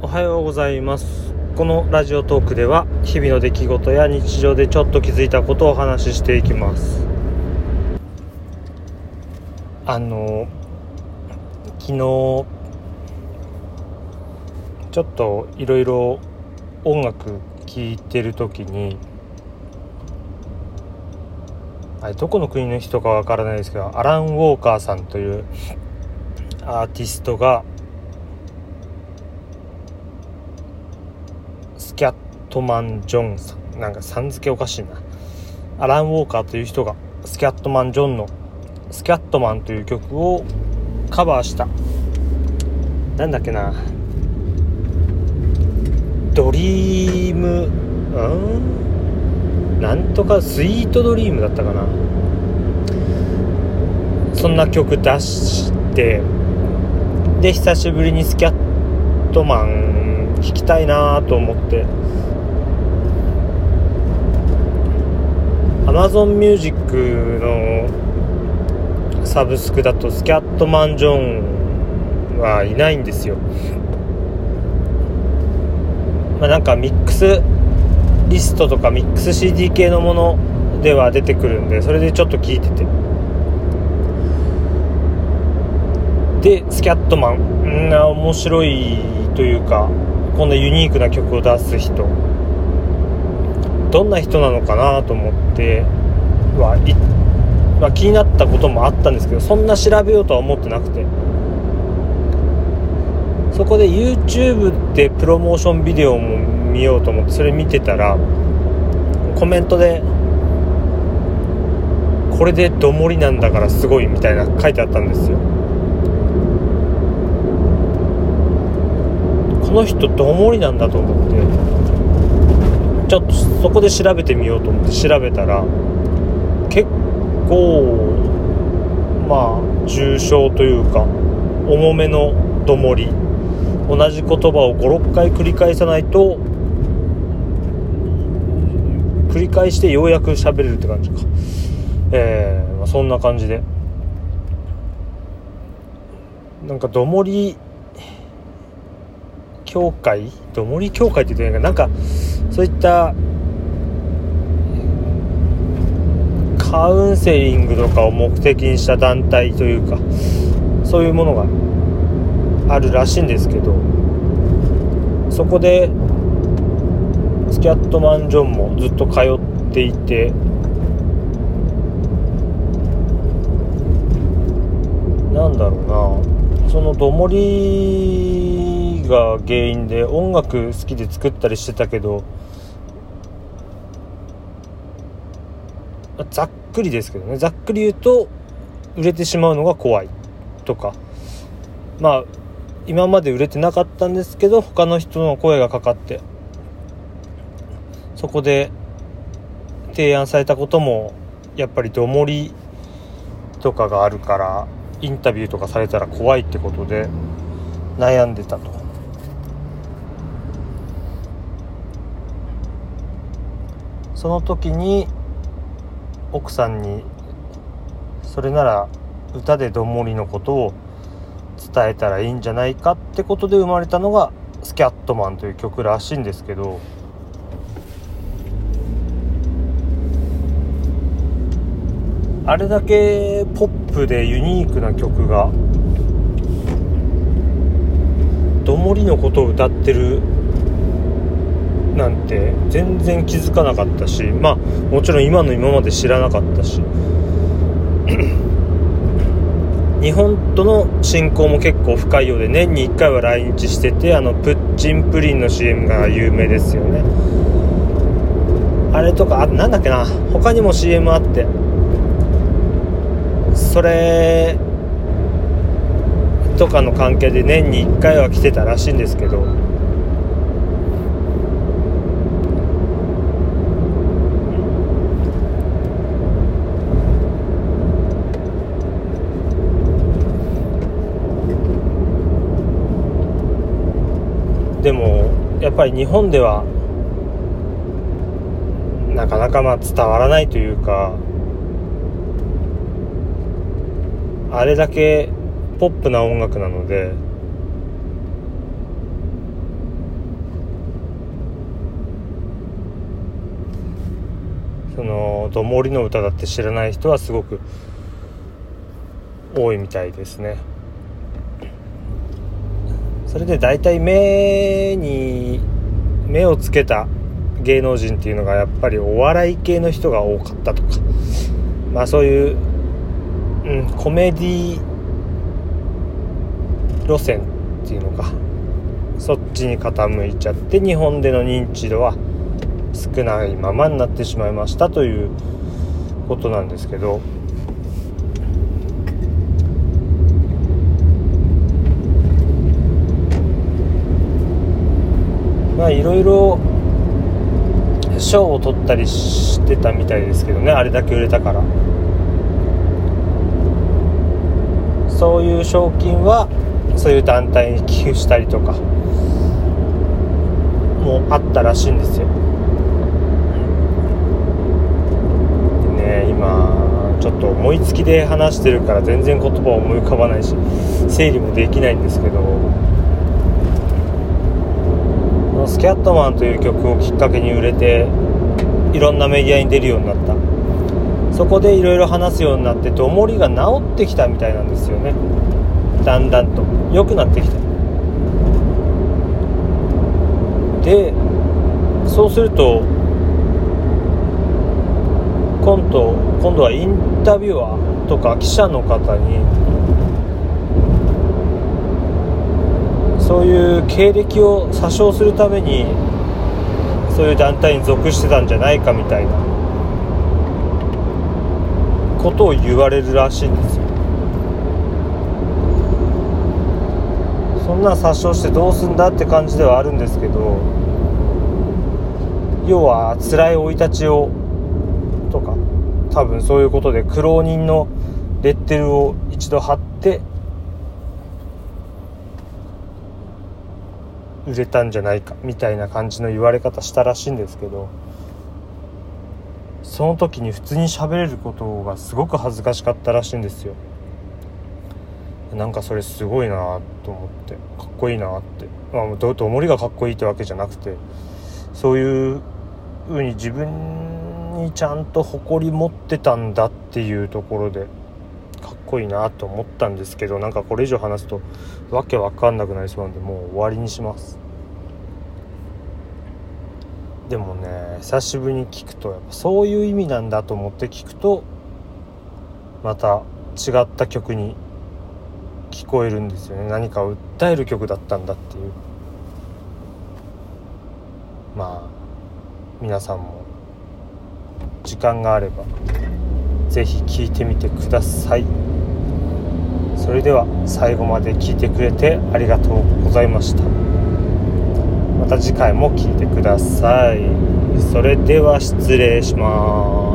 おはようございます。このラジオトークでは日々の出来事や日常でちょっと気づいたことをお話ししていきます。あの昨日ちょっといろいろ音楽聴いてる時にあれどこの国の人かわからないですけどアラン・ウォーカーさんというアーティストがキャットマン・ジョンさん。なんかさん付けおかしいな。アラン・ウォーカーという人がスキャットマン・ジョンの「スキャットマン」という曲をカバーした。なんだっけな。ドリーム。うん？なんとかスイートドリームだったかな。そんな曲出して。で久しぶりにスキャットマン弾きたいなと思って。Amazon Music のサブスクだとスキャットマン・ジョンはいないんですよ。まあなんかミックスリストとかミックス CD 系のものでは出てくるんでそれでちょっと聞いてて。でスキャットマン。うん面白いというか。こんなユニークな曲を出す人。どんな人なのかなと思っては、まあ、気になったこともあったんですけどそんな調べようとは思ってなくて。そこで YouTube でプロモーションビデオも見ようと思ってそれ見てたらコメントでこれでどもりなんだからすごいみたいな書いてあったんですよ。この人どもりなんだと思ってちょっとそこで調べてみようと思って調べたら結構まあ重症というか重めのどもり同じ言葉を56回繰り返さないと繰り返してようやく喋れるって感じか。えー、そんな感じで。なんかどもり協会？どもり協会って言ってないかなんかそういったカウンセリングとかを目的にした団体というかそういうものがあるらしいんですけどそこでスキャットマン・ジョンもずっと通っていてなんだろうな。そのどもりが原因で音楽好きで作ったりしてたけどざっくりですけどねざっくり言うと売れてしまうのが怖いとかまあ今まで売れてなかったんですけど他の人の声がかかってそこで提案されたこともやっぱりどもりとかがあるからインタビューとかされたら怖いってことで悩んでたと。その時に奥さんにそれなら歌でどんもりのことを伝えたらいいんじゃないかってことで生まれたのが「スキャットマン」という曲らしいんですけどあれだけポップでユニークな曲がどもりのことを歌ってるなんて全然気づかなかったしまあもちろん今の今まで知らなかったし。日本との親交も結構深いようで年に1回は来日しててあのプッチンプリンの CM が有名ですよね。あれとかあなんだっけな他にも CM あって。それとかの関係で年に1回は来てたらしいんですけど。でもやっぱり日本ではなかなかまあ伝わらないというかあれだけポップな音楽なのでその「どもりの歌」だって知らない人はすごく多いみたいですね。それで大体目に目をつけた芸能人っていうのがやっぱりお笑い系の人が多かったとか。まあそういう、うん、コメディ路線っていうのか。そっちに傾いちゃって日本での認知度は少ないままになってしまいましたということなんですけど。まあいろいろ賞を取ったりしてたみたいですけどね。あれだけ売れたから。そういう賞金はそういう団体に寄付したりとかもあったらしいんですよ。でね今ちょっと思いつきで話してるから全然言葉を思い浮かばないし整理もできないんですけど。スキャットマンという曲をきっかけに売れていろんなメディアに出るようになった。そこでいろいろ話すようになってどもりが治ってきたみたいなんですよね。だんだんと。良くなってきた。でそうすると今度今度はインタビュアーとか記者の方にそういう経歴を詐称するためにそういう団体に属してたんじゃないかみたいなことを言われるらしいんですよ。そんな詐称してどうすんだって感じではあるんですけど要は辛い生い立ちをとか多分そういうことで苦労人のレッテルを一度貼って売れたんじゃないかみたいな感じの言われ方したらしいんですけどその時に普通に喋れることがすごく恥ずかしかったらしいんですよ。なんかそれすごいなと思ってかっこいいなって。まあどどもりがかっこいいってわけじゃなくてそういう風に自分にちゃんと誇り持ってたんだっていうところでかっこいいなと思ったんですけどなんかこれ以上話すとわけわかんなくなりそうなんでもう終わりにします。でもね久しぶりに聞くとやっぱそういう意味なんだと思って聞くとまた違った曲に聞こえるんですよね。何かを訴える曲だったんだっていう。まあ皆さんも時間があれば是非聴いてみてください。それでは最後まで聞いてくれてありがとうございました。また次回も聴いてください。それでは失礼します。